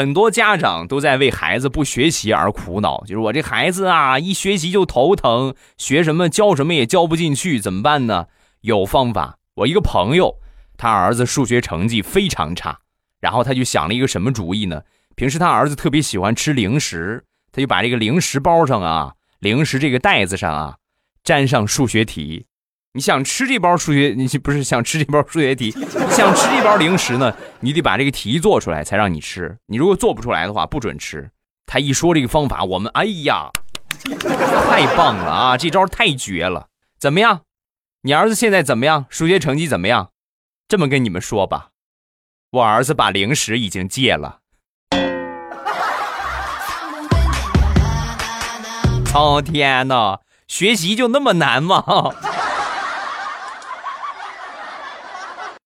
很多家长都在为孩子不学习而苦恼，就是我这孩子啊，一学习就头疼，学什么教什么也教不进去，怎么办呢？有方法。我一个朋友，他儿子数学成绩非常差，然后他就想了一个什么主意呢？平时他儿子特别喜欢吃零食，他就把这个零食包上啊，零食这个袋子上啊，粘上数学题。你想吃这包数学，你不是想吃这包数学题？想吃这包零食呢，你得把这个题做出来才让你吃。你如果做不出来的话，不准吃。他一说这个方法，我们哎呀，太棒了啊！这招太绝了。怎么样？你儿子现在怎么样？数学成绩怎么样？这么跟你们说吧，我儿子把零食已经戒了。哦天呐，学习就那么难吗？